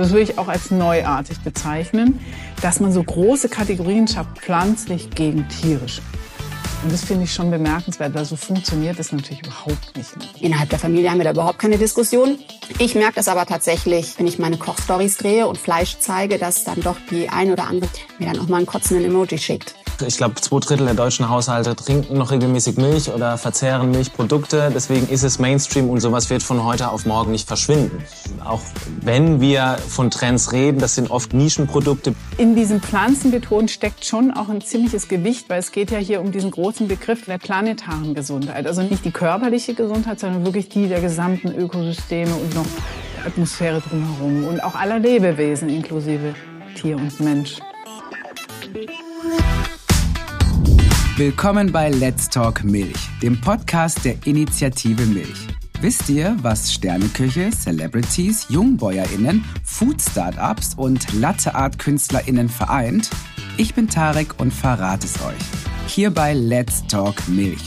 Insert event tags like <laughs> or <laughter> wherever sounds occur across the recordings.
das würde ich auch als neuartig bezeichnen, dass man so große Kategorien schafft, pflanzlich gegen tierisch. Und das finde ich schon bemerkenswert, weil so funktioniert das natürlich überhaupt nicht. Innerhalb der Familie haben wir da überhaupt keine Diskussion. Ich merke das aber tatsächlich, wenn ich meine Kochstories drehe und Fleisch zeige, dass dann doch die ein oder andere mir dann auch mal einen kotzenden Emoji schickt. Ich glaube, zwei Drittel der deutschen Haushalte trinken noch regelmäßig Milch oder verzehren Milchprodukte. Deswegen ist es Mainstream und sowas wird von heute auf morgen nicht verschwinden. Auch wenn wir von Trends reden, das sind oft Nischenprodukte. In diesem Pflanzenbeton steckt schon auch ein ziemliches Gewicht, weil es geht ja hier um diesen großen Begriff der planetaren Gesundheit. Also nicht die körperliche Gesundheit, sondern wirklich die der gesamten Ökosysteme und noch der Atmosphäre drumherum und auch aller Lebewesen inklusive Tier und Mensch. Willkommen bei Let's Talk Milch, dem Podcast der Initiative Milch. Wisst ihr, was Sterneküche, Celebrities, JungbäuerInnen, Food-Startups und Latteart-KünstlerInnen vereint? Ich bin Tarek und verrate es euch. Hier bei Let's Talk Milch.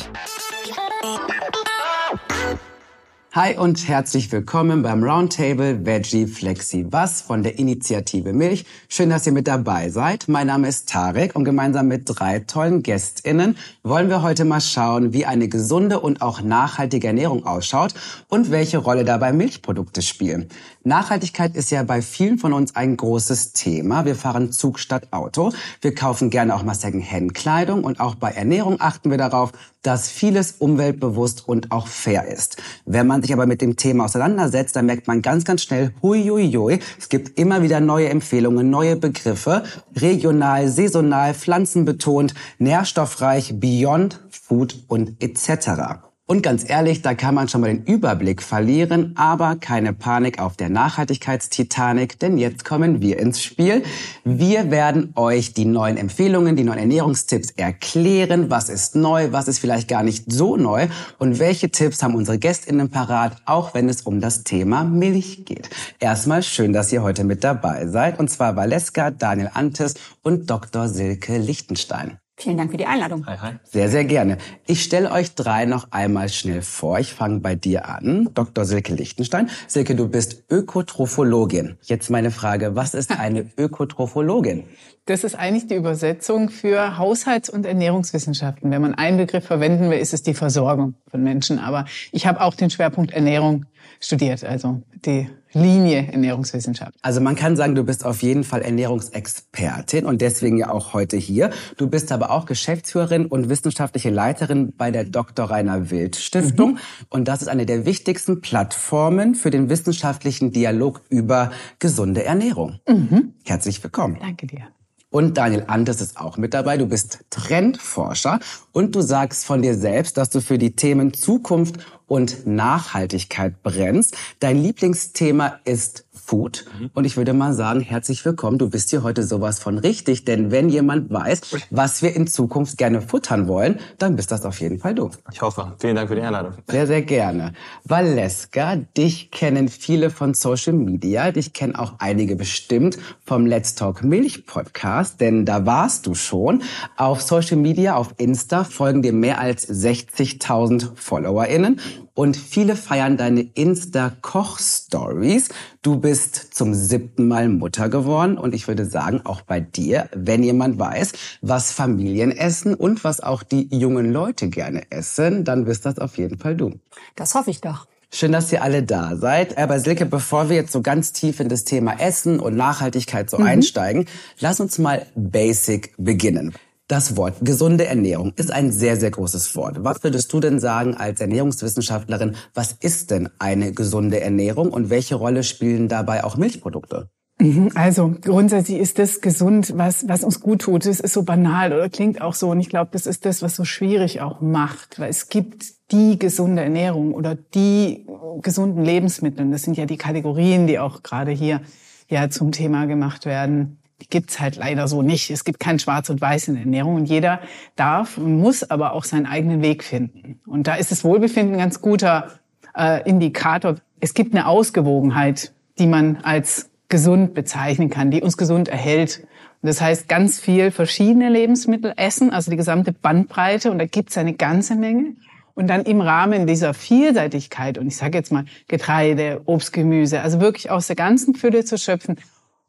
Hi und herzlich willkommen beim Roundtable Veggie Flexi Was von der Initiative Milch. Schön, dass ihr mit dabei seid. Mein Name ist Tarek und gemeinsam mit drei tollen GästInnen wollen wir heute mal schauen, wie eine gesunde und auch nachhaltige Ernährung ausschaut und welche Rolle dabei Milchprodukte spielen. Nachhaltigkeit ist ja bei vielen von uns ein großes Thema. Wir fahren Zug statt Auto. Wir kaufen gerne auch mal Second-Hand-Kleidung und auch bei Ernährung achten wir darauf, dass vieles umweltbewusst und auch fair ist. Wenn man sich aber mit dem Thema auseinandersetzt, dann merkt man ganz, ganz schnell, hui, hui, hui, es gibt immer wieder neue Empfehlungen, neue Begriffe, regional, saisonal, pflanzenbetont, nährstoffreich, beyond, food und etc. Und ganz ehrlich, da kann man schon mal den Überblick verlieren, aber keine Panik auf der Nachhaltigkeitstitanic, denn jetzt kommen wir ins Spiel. Wir werden euch die neuen Empfehlungen, die neuen Ernährungstipps erklären, was ist neu, was ist vielleicht gar nicht so neu und welche Tipps haben unsere Gästinnen parat, auch wenn es um das Thema Milch geht. Erstmal schön, dass ihr heute mit dabei seid, und zwar Valeska, Daniel Antes und Dr. Silke Lichtenstein. Vielen Dank für die Einladung. Hi, hi. Sehr, sehr gerne. Ich stelle euch drei noch einmal schnell vor. Ich fange bei dir an, Dr. Silke Lichtenstein. Silke, du bist Ökotrophologin. Jetzt meine Frage, was ist eine Ökotrophologin? Das ist eigentlich die Übersetzung für Haushalts- und Ernährungswissenschaften. Wenn man einen Begriff verwenden will, ist es die Versorgung von Menschen. Aber ich habe auch den Schwerpunkt Ernährung studiert, also die Linie Ernährungswissenschaft. Also man kann sagen, du bist auf jeden Fall Ernährungsexpertin und deswegen ja auch heute hier. Du bist aber auch Geschäftsführerin und wissenschaftliche Leiterin bei der Dr. Rainer Wild Stiftung. Mhm. Und das ist eine der wichtigsten Plattformen für den wissenschaftlichen Dialog über gesunde Ernährung. Mhm. Herzlich willkommen. Danke dir. Und Daniel Antes ist auch mit dabei. Du bist Trendforscher und du sagst von dir selbst, dass du für die Themen Zukunft und Nachhaltigkeit brennst. Dein Lieblingsthema ist Food. Mhm. Und ich würde mal sagen, herzlich willkommen. Du bist hier heute sowas von richtig. Denn wenn jemand weiß, was wir in Zukunft gerne futtern wollen, dann bist das auf jeden Fall du. Ich hoffe. Vielen Dank für die Einladung. Sehr, sehr gerne. Valeska, dich kennen viele von Social Media. Dich kennen auch einige bestimmt vom Let's Talk Milch Podcast. Denn da warst du schon. Auf Social Media, auf Insta folgen dir mehr als 60.000 FollowerInnen und viele feiern deine Insta-Koch-Stories. Du bist zum siebten Mal Mutter geworden und ich würde sagen, auch bei dir, wenn jemand weiß, was Familien essen und was auch die jungen Leute gerne essen, dann bist das auf jeden Fall du. Das hoffe ich doch. Schön, dass ihr alle da seid. Aber Silke, bevor wir jetzt so ganz tief in das Thema Essen und Nachhaltigkeit so mhm. einsteigen, lass uns mal basic beginnen. Das Wort gesunde Ernährung ist ein sehr, sehr großes Wort. Was würdest du denn sagen als Ernährungswissenschaftlerin? Was ist denn eine gesunde Ernährung und welche Rolle spielen dabei auch Milchprodukte? Mhm, also grundsätzlich ist das gesund, was, was uns gut tut. Das ist so banal oder klingt auch so. Und ich glaube, das ist das, was so schwierig auch macht. Weil es gibt die gesunde Ernährung oder die gesunden Lebensmittel. Das sind ja die Kategorien, die auch gerade hier ja zum Thema gemacht werden die gibt's halt leider so nicht. Es gibt kein Schwarz und Weiß in der Ernährung und jeder darf und muss aber auch seinen eigenen Weg finden. Und da ist das Wohlbefinden ein ganz guter äh, Indikator. Es gibt eine Ausgewogenheit, die man als gesund bezeichnen kann, die uns gesund erhält. Und das heißt, ganz viel verschiedene Lebensmittel essen, also die gesamte Bandbreite und da gibt's eine ganze Menge. Und dann im Rahmen dieser Vielseitigkeit, und ich sage jetzt mal Getreide, Obst, Gemüse, also wirklich aus der ganzen Fülle zu schöpfen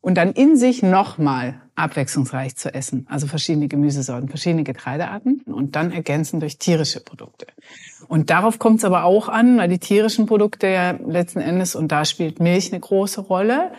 und dann in sich nochmal abwechslungsreich zu essen. Also verschiedene Gemüsesorten, verschiedene Getreidearten und dann ergänzen durch tierische Produkte. Und darauf kommt es aber auch an, weil die tierischen Produkte ja letzten Endes, und da spielt Milch eine große Rolle,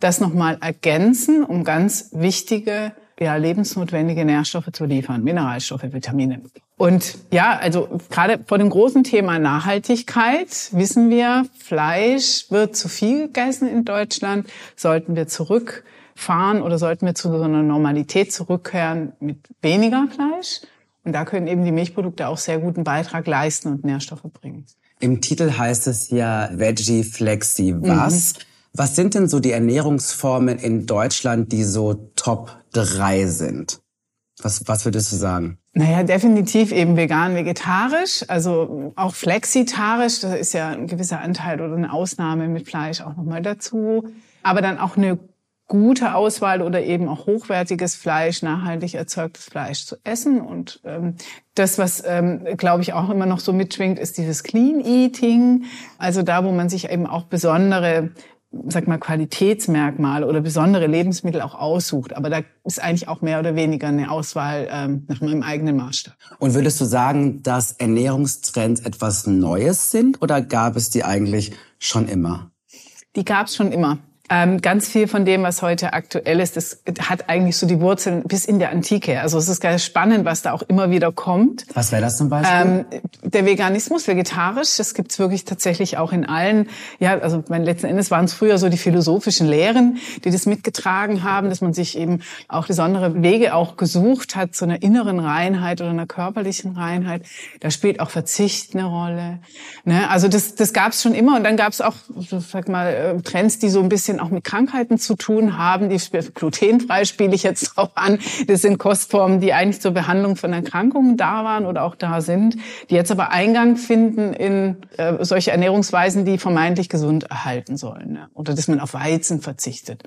das nochmal ergänzen, um ganz wichtige ja, lebensnotwendige Nährstoffe zu liefern, Mineralstoffe, Vitamine. Und ja, also gerade vor dem großen Thema Nachhaltigkeit wissen wir, Fleisch wird zu viel gegessen in Deutschland. Sollten wir zurückfahren oder sollten wir zu so einer Normalität zurückkehren mit weniger Fleisch? Und da können eben die Milchprodukte auch sehr guten Beitrag leisten und Nährstoffe bringen. Im Titel heißt es ja Veggie Flexi. Was? Mhm. Was sind denn so die Ernährungsformen in Deutschland, die so Top 3 sind? Was, was würdest du sagen? Naja, definitiv eben vegan, vegetarisch, also auch flexitarisch, da ist ja ein gewisser Anteil oder eine Ausnahme mit Fleisch auch nochmal dazu. Aber dann auch eine gute Auswahl oder eben auch hochwertiges Fleisch, nachhaltig erzeugtes Fleisch zu essen. Und ähm, das, was, ähm, glaube ich, auch immer noch so mitschwingt, ist dieses Clean Eating. Also da, wo man sich eben auch besondere sag mal, Qualitätsmerkmale oder besondere Lebensmittel auch aussucht. Aber da ist eigentlich auch mehr oder weniger eine Auswahl ähm, nach meinem eigenen Maßstab. Und würdest du sagen, dass Ernährungstrends etwas Neues sind oder gab es die eigentlich schon immer? Die gab es schon immer. Ähm, ganz viel von dem, was heute aktuell ist, das hat eigentlich so die Wurzeln bis in der Antike. Also es ist ganz spannend, was da auch immer wieder kommt. Was wäre das zum Beispiel? Ähm, der Veganismus, vegetarisch, das gibt's wirklich tatsächlich auch in allen. Ja, also mein, letzten Endes waren es früher so die philosophischen Lehren, die das mitgetragen haben, dass man sich eben auch besondere Wege auch gesucht hat zu einer inneren Reinheit oder einer körperlichen Reinheit. Da spielt auch Verzicht eine Rolle. Ne? Also das, das gab's schon immer. Und dann gab's auch, sag mal, äh, Trends, die so ein bisschen auch mit Krankheiten zu tun haben. Die glutenfrei spiele ich jetzt drauf an. Das sind Kostformen, die eigentlich zur Behandlung von Erkrankungen da waren oder auch da sind, die jetzt aber Eingang finden in äh, solche Ernährungsweisen, die vermeintlich gesund erhalten sollen. Ne? Oder dass man auf Weizen verzichtet.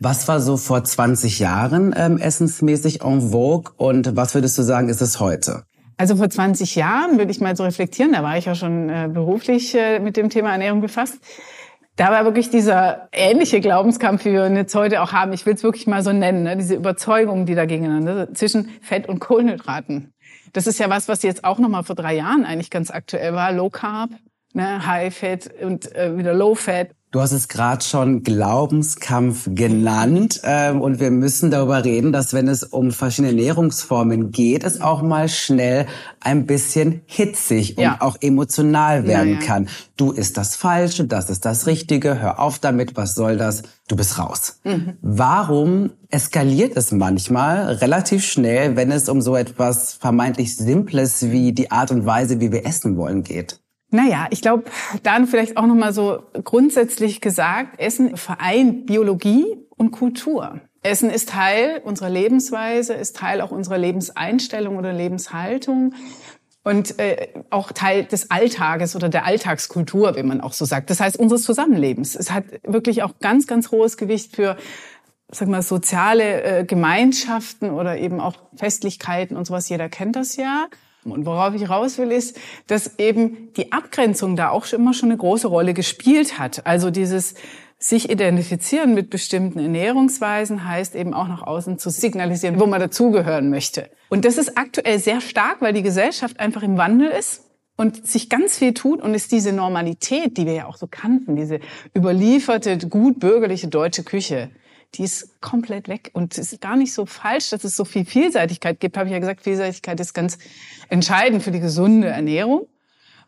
Was war so vor 20 Jahren ähm, essensmäßig en vogue und was würdest du sagen, ist es heute? Also vor 20 Jahren würde ich mal so reflektieren, da war ich ja schon äh, beruflich äh, mit dem Thema Ernährung befasst da war wirklich dieser ähnliche Glaubenskampf, wie wir ihn jetzt heute auch haben. Ich will es wirklich mal so nennen, ne? diese Überzeugung, die da gegeneinander zwischen Fett und Kohlenhydraten. Das ist ja was, was jetzt auch noch mal vor drei Jahren eigentlich ganz aktuell war. Low Carb, ne? High Fat und äh, wieder Low Fat. Du hast es gerade schon Glaubenskampf genannt ähm, und wir müssen darüber reden, dass wenn es um verschiedene Ernährungsformen geht, es auch mal schnell ein bisschen hitzig und ja. auch emotional werden ja, ja. kann. Du ist das Falsche, das ist das Richtige, hör auf damit, was soll das? Du bist raus. Mhm. Warum eskaliert es manchmal relativ schnell, wenn es um so etwas vermeintlich Simples wie die Art und Weise, wie wir essen wollen geht? Naja, ich glaube, dann vielleicht auch nochmal so grundsätzlich gesagt, Essen vereint Biologie und Kultur. Essen ist Teil unserer Lebensweise, ist Teil auch unserer Lebenseinstellung oder Lebenshaltung und äh, auch Teil des Alltages oder der Alltagskultur, wie man auch so sagt. Das heißt unseres Zusammenlebens. Es hat wirklich auch ganz, ganz hohes Gewicht für sag mal, soziale äh, Gemeinschaften oder eben auch Festlichkeiten und sowas. Jeder kennt das ja. Und worauf ich raus will, ist, dass eben die Abgrenzung da auch immer schon eine große Rolle gespielt hat. Also dieses sich identifizieren mit bestimmten Ernährungsweisen heißt eben auch nach außen zu signalisieren, wo man dazugehören möchte. Und das ist aktuell sehr stark, weil die Gesellschaft einfach im Wandel ist und sich ganz viel tut und ist diese Normalität, die wir ja auch so kannten, diese überlieferte, gut bürgerliche deutsche Küche, die ist komplett weg. Und es ist gar nicht so falsch, dass es so viel Vielseitigkeit gibt. Habe ich ja gesagt, Vielseitigkeit ist ganz entscheidend für die gesunde Ernährung.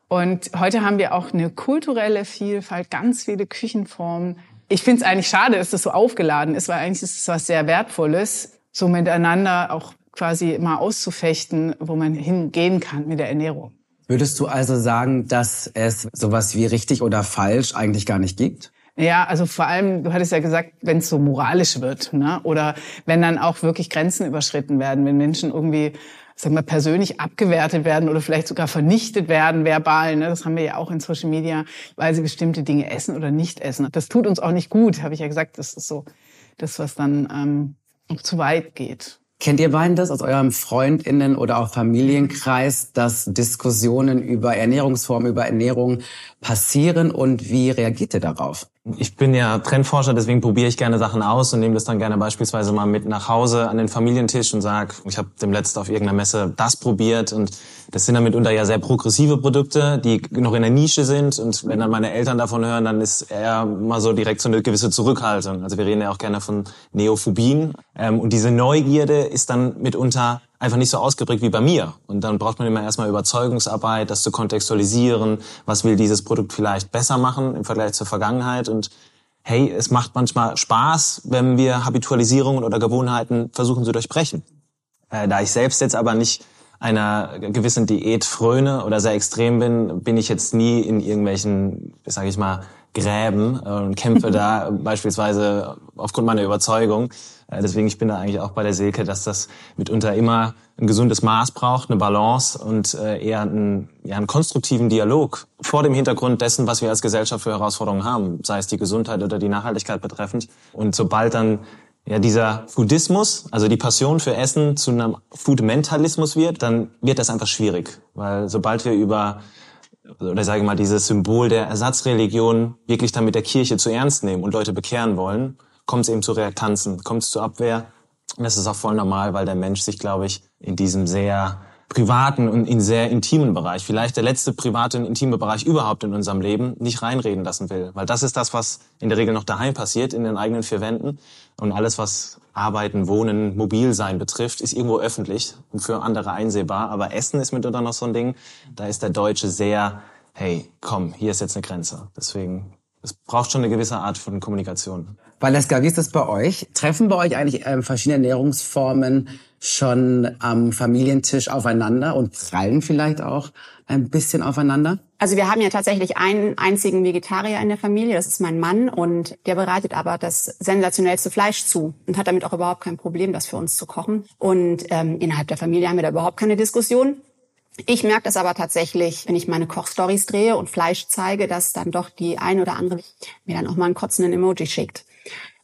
Und heute haben wir auch eine kulturelle Vielfalt, ganz viele Küchenformen. Ich finde es eigentlich schade, dass das so aufgeladen ist, weil eigentlich ist es was sehr Wertvolles, so miteinander auch quasi mal auszufechten, wo man hingehen kann mit der Ernährung. Würdest du also sagen, dass es sowas wie richtig oder falsch eigentlich gar nicht gibt? Ja, also vor allem, du hattest ja gesagt, wenn es so moralisch wird, ne? oder wenn dann auch wirklich Grenzen überschritten werden, wenn Menschen irgendwie sagen wir, persönlich abgewertet werden oder vielleicht sogar vernichtet werden, verbal. Ne? Das haben wir ja auch in Social Media, weil sie bestimmte Dinge essen oder nicht essen. Das tut uns auch nicht gut, habe ich ja gesagt. Das ist so das, was dann ähm, zu weit geht. Kennt ihr beiden das aus eurem Freundinnen oder auch Familienkreis, dass Diskussionen über Ernährungsformen, über Ernährung passieren und wie reagiert ihr darauf? Ich bin ja Trendforscher, deswegen probiere ich gerne Sachen aus und nehme das dann gerne beispielsweise mal mit nach Hause an den Familientisch und sage, ich habe dem letzten auf irgendeiner Messe das probiert und das sind dann mitunter ja sehr progressive Produkte, die noch in der Nische sind und wenn dann meine Eltern davon hören, dann ist eher mal so direkt so eine gewisse Zurückhaltung. Also wir reden ja auch gerne von Neophobien ähm, und diese Neugierde ist dann mitunter einfach nicht so ausgeprägt wie bei mir. Und dann braucht man immer erstmal Überzeugungsarbeit, das zu kontextualisieren. Was will dieses Produkt vielleicht besser machen im Vergleich zur Vergangenheit? Und hey, es macht manchmal Spaß, wenn wir Habitualisierungen oder Gewohnheiten versuchen zu durchbrechen. Äh, da ich selbst jetzt aber nicht einer gewissen Diät fröne oder sehr extrem bin, bin ich jetzt nie in irgendwelchen, sage ich mal, Gräben äh, und kämpfe <laughs> da beispielsweise aufgrund meiner Überzeugung. Äh, deswegen ich bin da eigentlich auch bei der Silke, dass das mitunter immer ein gesundes Maß braucht, eine Balance und äh, eher einen, ja, einen konstruktiven Dialog vor dem Hintergrund dessen, was wir als Gesellschaft für Herausforderungen haben, sei es die Gesundheit oder die Nachhaltigkeit betreffend. Und sobald dann ja, dieser Foodismus, also die Passion für Essen zu einem Foodmentalismus wird, dann wird das einfach schwierig. Weil sobald wir über oder sage ich mal, dieses Symbol der Ersatzreligion wirklich dann mit der Kirche zu ernst nehmen und Leute bekehren wollen, kommt es eben zu Reaktanzen, kommt es zur Abwehr. Und das ist auch voll normal, weil der Mensch sich, glaube ich, in diesem sehr privaten und in sehr intimen Bereich, vielleicht der letzte private und intime Bereich überhaupt in unserem Leben, nicht reinreden lassen will. Weil das ist das, was in der Regel noch daheim passiert, in den eigenen vier Wänden. Und alles, was Arbeiten, Wohnen, Mobilsein betrifft, ist irgendwo öffentlich und für andere einsehbar. Aber Essen ist mitunter noch so ein Ding. Da ist der Deutsche sehr, hey, komm, hier ist jetzt eine Grenze. Deswegen, es braucht schon eine gewisse Art von Kommunikation. Valeska, wie ist das bei euch? Treffen bei euch eigentlich ähm, verschiedene Ernährungsformen schon am Familientisch aufeinander und prallen vielleicht auch ein bisschen aufeinander? Also wir haben ja tatsächlich einen einzigen Vegetarier in der Familie, das ist mein Mann und der bereitet aber das sensationellste Fleisch zu und hat damit auch überhaupt kein Problem, das für uns zu kochen. Und ähm, innerhalb der Familie haben wir da überhaupt keine Diskussion. Ich merke das aber tatsächlich, wenn ich meine Kochstories drehe und Fleisch zeige, dass dann doch die ein oder andere mir dann auch mal einen kotzenden Emoji schickt.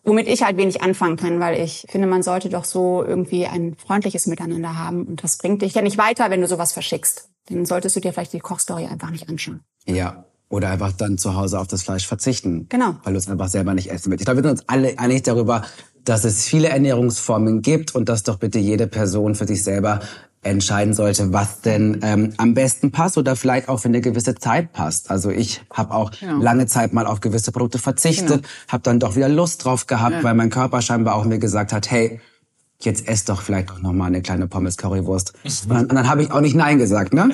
Womit ich halt wenig anfangen kann, weil ich finde, man sollte doch so irgendwie ein freundliches Miteinander haben. Und das bringt dich ja nicht weiter, wenn du sowas verschickst. Dann solltest du dir vielleicht die Kochstory einfach nicht anschauen. Ja. Oder einfach dann zu Hause auf das Fleisch verzichten. Genau. Weil du es einfach selber nicht essen willst. Ich glaube, wir sind uns alle einig darüber, dass es viele Ernährungsformen gibt und dass doch bitte jede Person für sich selber entscheiden sollte, was denn ähm, am besten passt oder vielleicht auch für eine gewisse Zeit passt. Also ich habe auch genau. lange Zeit mal auf gewisse Produkte verzichtet, genau. habe dann doch wieder Lust drauf gehabt, ja. weil mein Körper scheinbar auch mir gesagt hat, hey, jetzt ess doch vielleicht auch noch mal eine kleine Pommes Currywurst. Und dann, dann habe ich auch nicht nein gesagt, ne?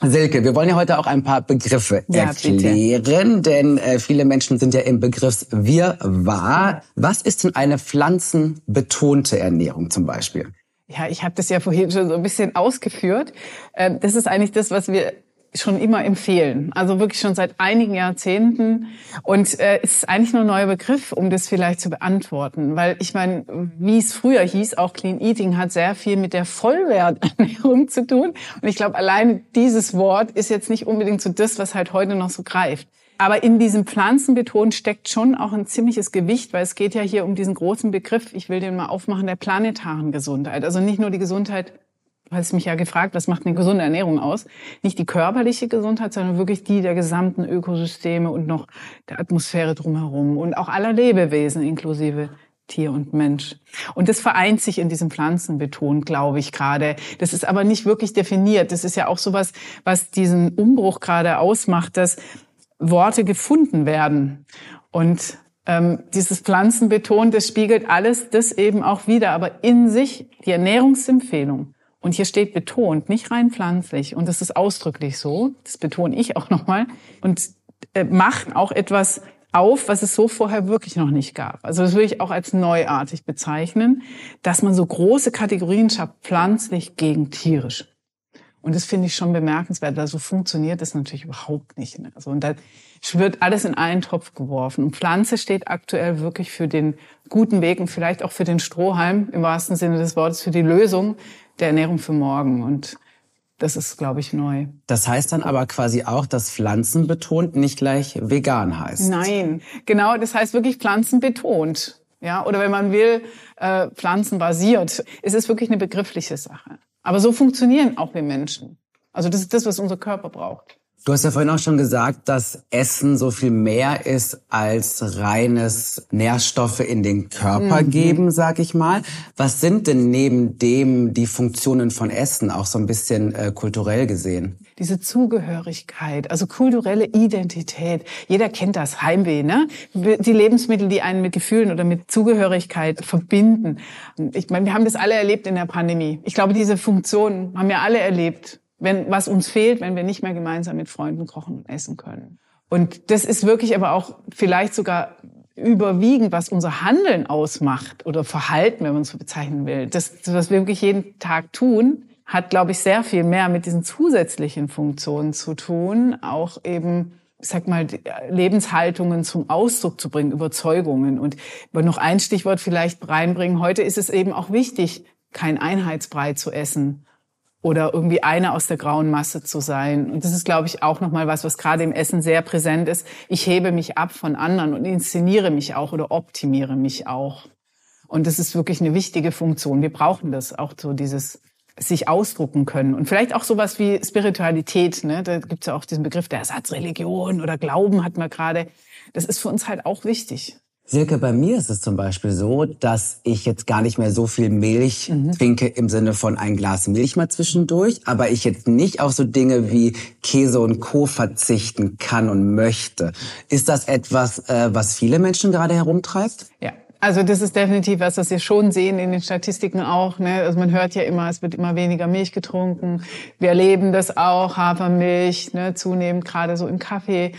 Silke, wir wollen ja heute auch ein paar Begriffe ja, erklären, bitte. denn äh, viele Menschen sind ja im Begriff wir war. Was ist denn eine pflanzenbetonte Ernährung zum Beispiel? Ja, ich habe das ja vorhin schon so ein bisschen ausgeführt. Ähm, das ist eigentlich das, was wir schon immer empfehlen. Also wirklich schon seit einigen Jahrzehnten. Und äh, es ist eigentlich nur ein neuer Begriff, um das vielleicht zu beantworten. Weil ich meine, wie es früher hieß, auch Clean Eating hat sehr viel mit der Vollwerternährung zu tun. Und ich glaube, allein dieses Wort ist jetzt nicht unbedingt so das, was halt heute noch so greift. Aber in diesem Pflanzenbeton steckt schon auch ein ziemliches Gewicht, weil es geht ja hier um diesen großen Begriff, ich will den mal aufmachen, der planetaren Gesundheit. Also nicht nur die Gesundheit, du hast mich ja gefragt, was macht eine gesunde Ernährung aus? Nicht die körperliche Gesundheit, sondern wirklich die der gesamten Ökosysteme und noch der Atmosphäre drumherum und auch aller Lebewesen inklusive Tier und Mensch. Und das vereint sich in diesem Pflanzenbeton, glaube ich gerade. Das ist aber nicht wirklich definiert. Das ist ja auch sowas, was diesen Umbruch gerade ausmacht, dass Worte gefunden werden. Und ähm, dieses Pflanzenbeton, das spiegelt alles das eben auch wieder, aber in sich die Ernährungsempfehlung. Und hier steht betont, nicht rein pflanzlich. Und das ist ausdrücklich so. Das betone ich auch nochmal. Und äh, macht auch etwas auf, was es so vorher wirklich noch nicht gab. Also das würde ich auch als neuartig bezeichnen, dass man so große Kategorien schafft, pflanzlich gegen tierisch. Und das finde ich schon bemerkenswert, weil so funktioniert das natürlich überhaupt nicht. Ne? Also, und da wird alles in einen Topf geworfen. Und Pflanze steht aktuell wirklich für den guten Weg und vielleicht auch für den Strohhalm, im wahrsten Sinne des Wortes, für die Lösung der Ernährung für morgen. Und das ist, glaube ich, neu. Das heißt dann aber quasi auch, dass pflanzenbetont nicht gleich vegan heißt. Nein, genau, das heißt wirklich pflanzenbetont. ja, oder wenn man will, äh, pflanzenbasiert. Es ist wirklich eine begriffliche Sache. Aber so funktionieren auch wir Menschen. Also das ist das, was unser Körper braucht. Du hast ja vorhin auch schon gesagt, dass Essen so viel mehr ist als reines Nährstoffe in den Körper mhm. geben, sag ich mal. Was sind denn neben dem die Funktionen von Essen, auch so ein bisschen äh, kulturell gesehen? Diese Zugehörigkeit, also kulturelle Identität. Jeder kennt das, Heimweh, ne? Die Lebensmittel, die einen mit Gefühlen oder mit Zugehörigkeit verbinden. Ich meine, wir haben das alle erlebt in der Pandemie. Ich glaube, diese Funktionen haben wir alle erlebt wenn, was uns fehlt, wenn wir nicht mehr gemeinsam mit Freunden kochen und essen können. Und das ist wirklich aber auch vielleicht sogar überwiegend, was unser Handeln ausmacht oder Verhalten, wenn man es so bezeichnen will. Das, was wir wirklich jeden Tag tun, hat, glaube ich, sehr viel mehr mit diesen zusätzlichen Funktionen zu tun, auch eben ich sag mal, Lebenshaltungen zum Ausdruck zu bringen, Überzeugungen. Und noch ein Stichwort vielleicht reinbringen. Heute ist es eben auch wichtig, kein Einheitsbrei zu essen oder irgendwie eine aus der grauen Masse zu sein. Und das ist, glaube ich, auch nochmal was, was gerade im Essen sehr präsent ist. Ich hebe mich ab von anderen und inszeniere mich auch oder optimiere mich auch. Und das ist wirklich eine wichtige Funktion. Wir brauchen das, auch so dieses sich ausdrucken können. Und vielleicht auch sowas wie Spiritualität. Ne? Da gibt es ja auch diesen Begriff der Ersatzreligion oder Glauben hat man gerade. Das ist für uns halt auch wichtig. Silke, bei mir ist es zum Beispiel so, dass ich jetzt gar nicht mehr so viel Milch mhm. trinke im Sinne von ein Glas Milch mal zwischendurch, aber ich jetzt nicht auf so Dinge wie Käse und Co. verzichten kann und möchte. Ist das etwas, äh, was viele Menschen gerade herumtreibt? Ja, also das ist definitiv was, was wir schon sehen in den Statistiken auch. Ne? Also man hört ja immer, es wird immer weniger Milch getrunken. Wir erleben das auch, Hafermilch, ne? zunehmend gerade so im Kaffee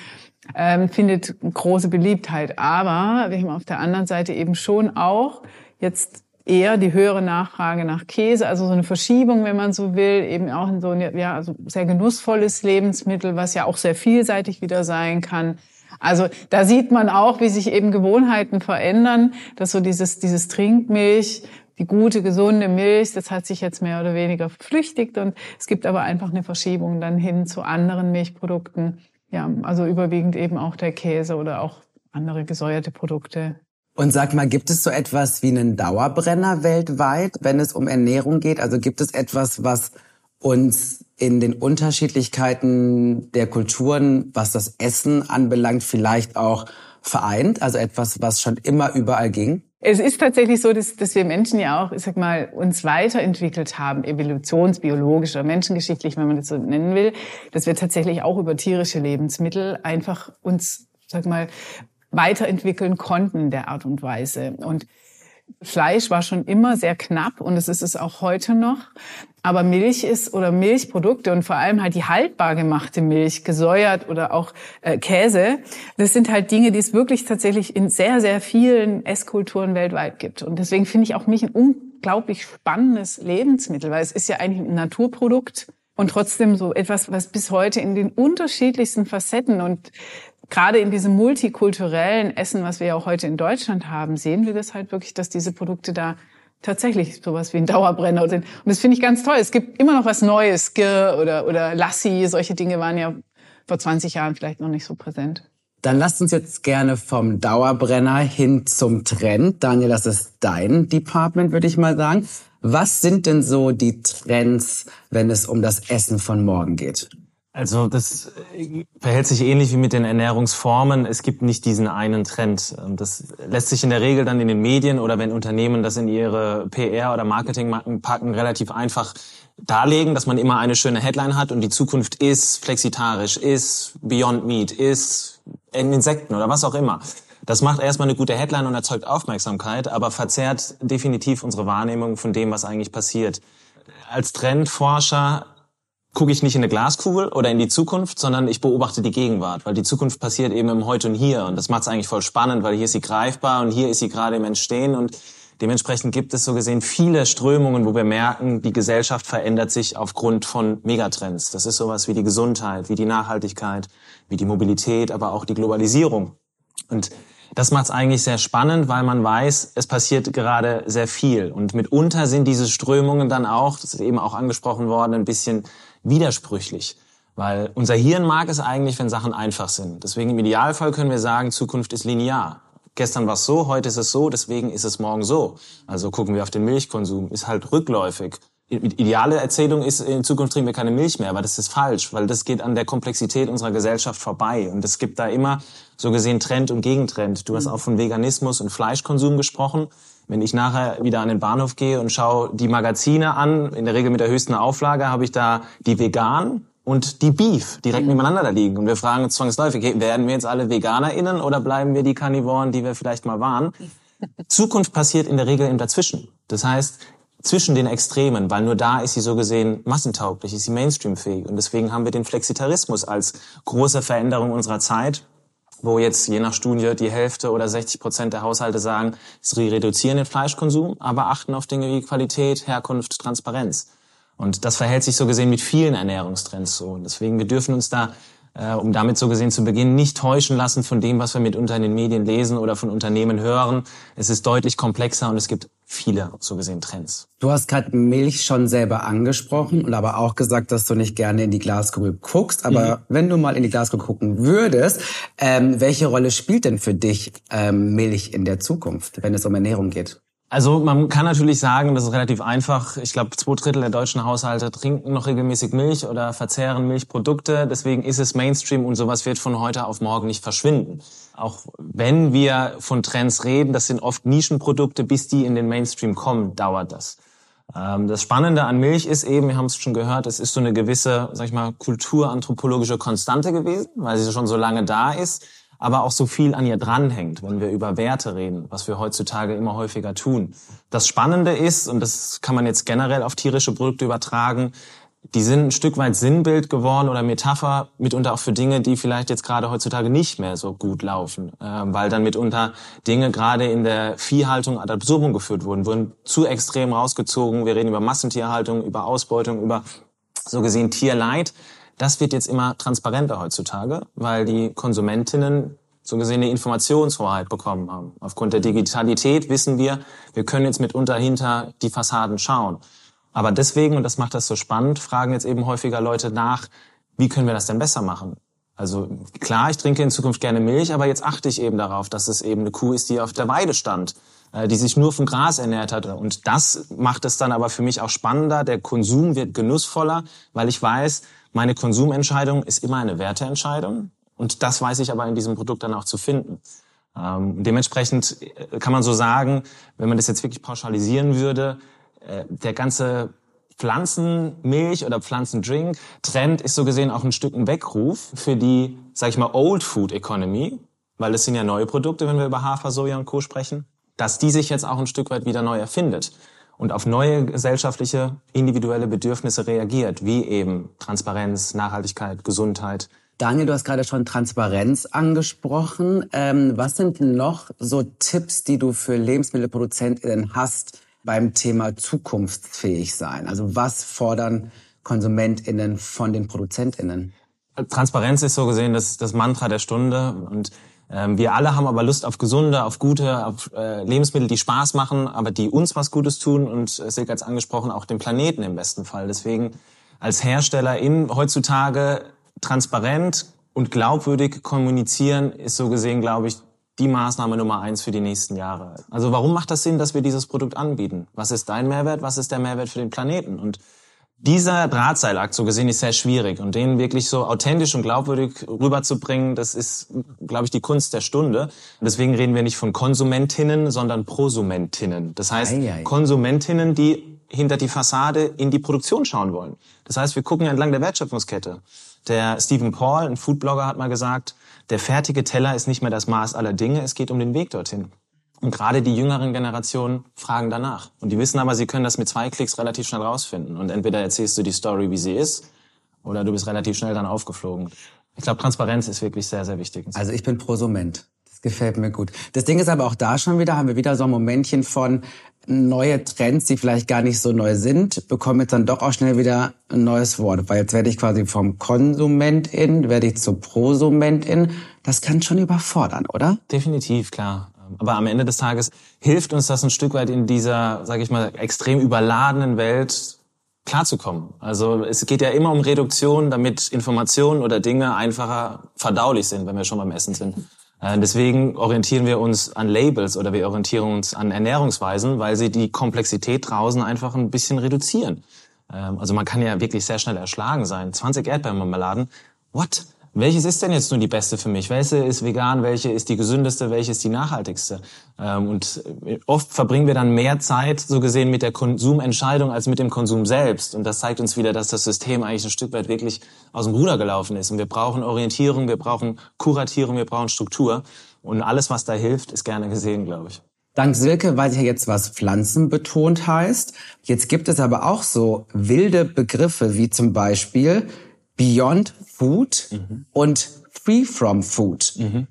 ähm, findet große Beliebtheit. Aber wir haben auf der anderen Seite eben schon auch jetzt eher die höhere Nachfrage nach Käse, also so eine Verschiebung, wenn man so will, eben auch in so ein ja, also sehr genussvolles Lebensmittel, was ja auch sehr vielseitig wieder sein kann. Also da sieht man auch, wie sich eben Gewohnheiten verändern, dass so dieses, dieses Trinkmilch, die gute, gesunde Milch, das hat sich jetzt mehr oder weniger verflüchtigt und es gibt aber einfach eine Verschiebung dann hin zu anderen Milchprodukten, ja, also überwiegend eben auch der Käse oder auch andere gesäuerte Produkte. Und sag mal, gibt es so etwas wie einen Dauerbrenner weltweit, wenn es um Ernährung geht? Also gibt es etwas, was uns in den Unterschiedlichkeiten der Kulturen, was das Essen anbelangt, vielleicht auch vereint? Also etwas, was schon immer überall ging? Es ist tatsächlich so, dass, dass wir Menschen ja auch, ich sag mal, uns weiterentwickelt haben, evolutionsbiologisch oder menschengeschichtlich, wenn man das so nennen will, dass wir tatsächlich auch über tierische Lebensmittel einfach uns, sag mal, weiterentwickeln konnten in der Art und Weise. Und Fleisch war schon immer sehr knapp und es ist es auch heute noch. Aber Milch ist oder Milchprodukte und vor allem halt die haltbar gemachte Milch, gesäuert oder auch äh, Käse, das sind halt Dinge, die es wirklich tatsächlich in sehr, sehr vielen Esskulturen weltweit gibt. Und deswegen finde ich auch Milch ein unglaublich spannendes Lebensmittel, weil es ist ja eigentlich ein Naturprodukt und trotzdem so etwas, was bis heute in den unterschiedlichsten Facetten und gerade in diesem multikulturellen Essen, was wir ja auch heute in Deutschland haben, sehen wir das halt wirklich, dass diese Produkte da tatsächlich sowas wie ein Dauerbrenner sind. Und das finde ich ganz toll. Es gibt immer noch was Neues, Gir oder, oder Lassi, solche Dinge waren ja vor 20 Jahren vielleicht noch nicht so präsent. Dann lasst uns jetzt gerne vom Dauerbrenner hin zum Trend. Daniel, das ist dein Department, würde ich mal sagen. Was sind denn so die Trends, wenn es um das Essen von morgen geht? Also das äh, verhält sich ähnlich wie mit den Ernährungsformen. Es gibt nicht diesen einen Trend. Das lässt sich in der Regel dann in den Medien oder wenn Unternehmen das in ihre PR oder Marketing packen, relativ einfach darlegen, dass man immer eine schöne Headline hat und die Zukunft ist flexitarisch, ist Beyond Meat, ist Insekten oder was auch immer. Das macht erstmal eine gute Headline und erzeugt Aufmerksamkeit, aber verzerrt definitiv unsere Wahrnehmung von dem, was eigentlich passiert. Als Trendforscher gucke ich nicht in eine Glaskugel oder in die Zukunft, sondern ich beobachte die Gegenwart, weil die Zukunft passiert eben im Heute und Hier und das macht es eigentlich voll spannend, weil hier ist sie greifbar und hier ist sie gerade im Entstehen und dementsprechend gibt es so gesehen viele Strömungen, wo wir merken, die Gesellschaft verändert sich aufgrund von Megatrends. Das ist sowas wie die Gesundheit, wie die Nachhaltigkeit, wie die Mobilität, aber auch die Globalisierung. Und das macht es eigentlich sehr spannend, weil man weiß, es passiert gerade sehr viel. Und mitunter sind diese Strömungen dann auch, das ist eben auch angesprochen worden, ein bisschen widersprüchlich. Weil unser Hirn mag es eigentlich, wenn Sachen einfach sind. Deswegen im Idealfall können wir sagen, Zukunft ist linear. gestern war es so, heute ist es so, deswegen ist es morgen so. Also gucken wir auf den Milchkonsum, ist halt rückläufig. Ideale Erzählung ist, in Zukunft trinken wir keine Milch mehr, aber das ist falsch, weil das geht an der Komplexität unserer Gesellschaft vorbei. Und es gibt da immer so gesehen Trend und Gegentrend. Du hast auch von Veganismus und Fleischkonsum gesprochen. Wenn ich nachher wieder an den Bahnhof gehe und schaue die Magazine an, in der Regel mit der höchsten Auflage, habe ich da die Vegan und die Beef direkt nebeneinander da liegen. Und wir fragen uns zwangsläufig, werden wir jetzt alle VeganerInnen oder bleiben wir die Karnivoren, die wir vielleicht mal waren? <laughs> Zukunft passiert in der Regel im Dazwischen. Das heißt, zwischen den Extremen, weil nur da ist sie so gesehen massentauglich, ist sie mainstreamfähig. Und deswegen haben wir den Flexitarismus als große Veränderung unserer Zeit, wo jetzt je nach Studie die Hälfte oder 60 Prozent der Haushalte sagen, sie reduzieren den Fleischkonsum, aber achten auf Dinge wie Qualität, Herkunft, Transparenz. Und das verhält sich so gesehen mit vielen Ernährungstrends so. Und deswegen, wir dürfen uns da äh, um damit so gesehen zu beginnen, nicht täuschen lassen von dem, was wir mitunter in den Medien lesen oder von Unternehmen hören. Es ist deutlich komplexer und es gibt viele so gesehen Trends. Du hast gerade Milch schon selber angesprochen und aber auch gesagt, dass du nicht gerne in die Glaskugel guckst. Aber mhm. wenn du mal in die Glaskugel gucken würdest, ähm, welche Rolle spielt denn für dich ähm, Milch in der Zukunft, wenn es um Ernährung geht? Also man kann natürlich sagen, das ist relativ einfach. Ich glaube, zwei Drittel der deutschen Haushalte trinken noch regelmäßig Milch oder verzehren Milchprodukte. Deswegen ist es Mainstream und sowas wird von heute auf morgen nicht verschwinden. Auch wenn wir von Trends reden, das sind oft Nischenprodukte, bis die in den Mainstream kommen, dauert das. Ähm, das Spannende an Milch ist eben, wir haben es schon gehört, es ist so eine gewisse, sag ich mal, kulturanthropologische Konstante gewesen, weil sie schon so lange da ist aber auch so viel an ihr dranhängt, wenn wir über Werte reden, was wir heutzutage immer häufiger tun. Das Spannende ist, und das kann man jetzt generell auf tierische Produkte übertragen, die sind ein Stück weit Sinnbild geworden oder Metapher, mitunter auch für Dinge, die vielleicht jetzt gerade heutzutage nicht mehr so gut laufen, äh, weil dann mitunter Dinge gerade in der Viehhaltung ad absurdum geführt wurden, wurden zu extrem rausgezogen. Wir reden über Massentierhaltung, über Ausbeutung, über so gesehen Tierleid. Das wird jetzt immer transparenter heutzutage, weil die Konsumentinnen so gesehen eine Informationshoheit bekommen haben. Aufgrund der Digitalität wissen wir, wir können jetzt mitunter hinter die Fassaden schauen. Aber deswegen, und das macht das so spannend, fragen jetzt eben häufiger Leute nach, wie können wir das denn besser machen? Also klar, ich trinke in Zukunft gerne Milch, aber jetzt achte ich eben darauf, dass es eben eine Kuh ist, die auf der Weide stand, äh, die sich nur von Gras ernährt hat. Und das macht es dann aber für mich auch spannender. Der Konsum wird genussvoller, weil ich weiß, meine Konsumentscheidung ist immer eine Werteentscheidung und das weiß ich aber in diesem Produkt dann auch zu finden. Ähm, dementsprechend äh, kann man so sagen, wenn man das jetzt wirklich pauschalisieren würde, äh, der ganze Pflanzenmilch oder Pflanzendrink Trend ist so gesehen auch ein Stück ein Weckruf für die, sag ich mal, Old Food Economy, weil es sind ja neue Produkte, wenn wir über Hafer, Soja und Co. sprechen, dass die sich jetzt auch ein Stück weit wieder neu erfindet und auf neue gesellschaftliche, individuelle Bedürfnisse reagiert, wie eben Transparenz, Nachhaltigkeit, Gesundheit. Daniel, du hast gerade schon Transparenz angesprochen. Ähm, was sind noch so Tipps, die du für LebensmittelproduzentInnen hast beim Thema zukunftsfähig sein? Also was fordern KonsumentInnen von den ProduzentInnen? Transparenz ist so gesehen das, das Mantra der Stunde und ähm, wir alle haben aber Lust auf gesunde, auf gute, auf äh, Lebensmittel, die Spaß machen, aber die uns was Gutes tun und äh, Silke hat angesprochen, auch dem Planeten im besten Fall. Deswegen als Hersteller in heutzutage transparent und glaubwürdig kommunizieren ist so gesehen, glaube ich, die Maßnahme Nummer eins für die nächsten Jahre. Also warum macht das Sinn, dass wir dieses Produkt anbieten? Was ist dein Mehrwert? Was ist der Mehrwert für den Planeten? Und dieser Drahtseilakt so gesehen ist sehr schwierig und den wirklich so authentisch und glaubwürdig rüberzubringen, das ist, glaube ich, die Kunst der Stunde. Und deswegen reden wir nicht von Konsumentinnen, sondern Prosumentinnen. Das heißt, ei, ei. Konsumentinnen, die hinter die Fassade in die Produktion schauen wollen. Das heißt, wir gucken entlang der Wertschöpfungskette. Der Stephen Paul, ein Foodblogger, hat mal gesagt, der fertige Teller ist nicht mehr das Maß aller Dinge, es geht um den Weg dorthin. Und gerade die jüngeren Generationen fragen danach. Und die wissen aber, sie können das mit zwei Klicks relativ schnell rausfinden. Und entweder erzählst du die Story, wie sie ist, oder du bist relativ schnell dann aufgeflogen. Ich glaube, Transparenz ist wirklich sehr, sehr wichtig. Also ich bin Prosument. Das gefällt mir gut. Das Ding ist aber auch da schon wieder, haben wir wieder so ein Momentchen von neue Trends, die vielleicht gar nicht so neu sind, bekommen jetzt dann doch auch schnell wieder ein neues Wort. Weil jetzt werde ich quasi vom Konsumentin, werde ich zur Prosumentin. Das kann schon überfordern, oder? Definitiv, klar. Aber am Ende des Tages hilft uns das ein Stück weit in dieser, sage ich mal, extrem überladenen Welt klarzukommen. Also es geht ja immer um Reduktion, damit Informationen oder Dinge einfacher verdaulich sind, wenn wir schon beim Essen sind. Äh, deswegen orientieren wir uns an Labels oder wir orientieren uns an Ernährungsweisen, weil sie die Komplexität draußen einfach ein bisschen reduzieren. Ähm, also man kann ja wirklich sehr schnell erschlagen sein. 20 Erdbeermarmeladen, what? Welches ist denn jetzt nun die beste für mich? Welche ist vegan? Welche ist die gesündeste? Welche ist die nachhaltigste? Ähm, und äh, oft verbringen wir dann mehr Zeit, so gesehen, mit der Konsumentscheidung als mit dem Konsum selbst. Und das zeigt uns wieder, dass das System eigentlich ein Stück weit wirklich aus dem Ruder gelaufen ist. Und wir brauchen Orientierung, wir brauchen Kuratierung, wir brauchen Struktur. Und alles, was da hilft, ist gerne gesehen, glaube ich. Dank Silke weiß ich ja jetzt, was pflanzenbetont heißt. Jetzt gibt es aber auch so wilde Begriffe wie zum Beispiel Beyond Food mhm. und Free from Food. Mhm.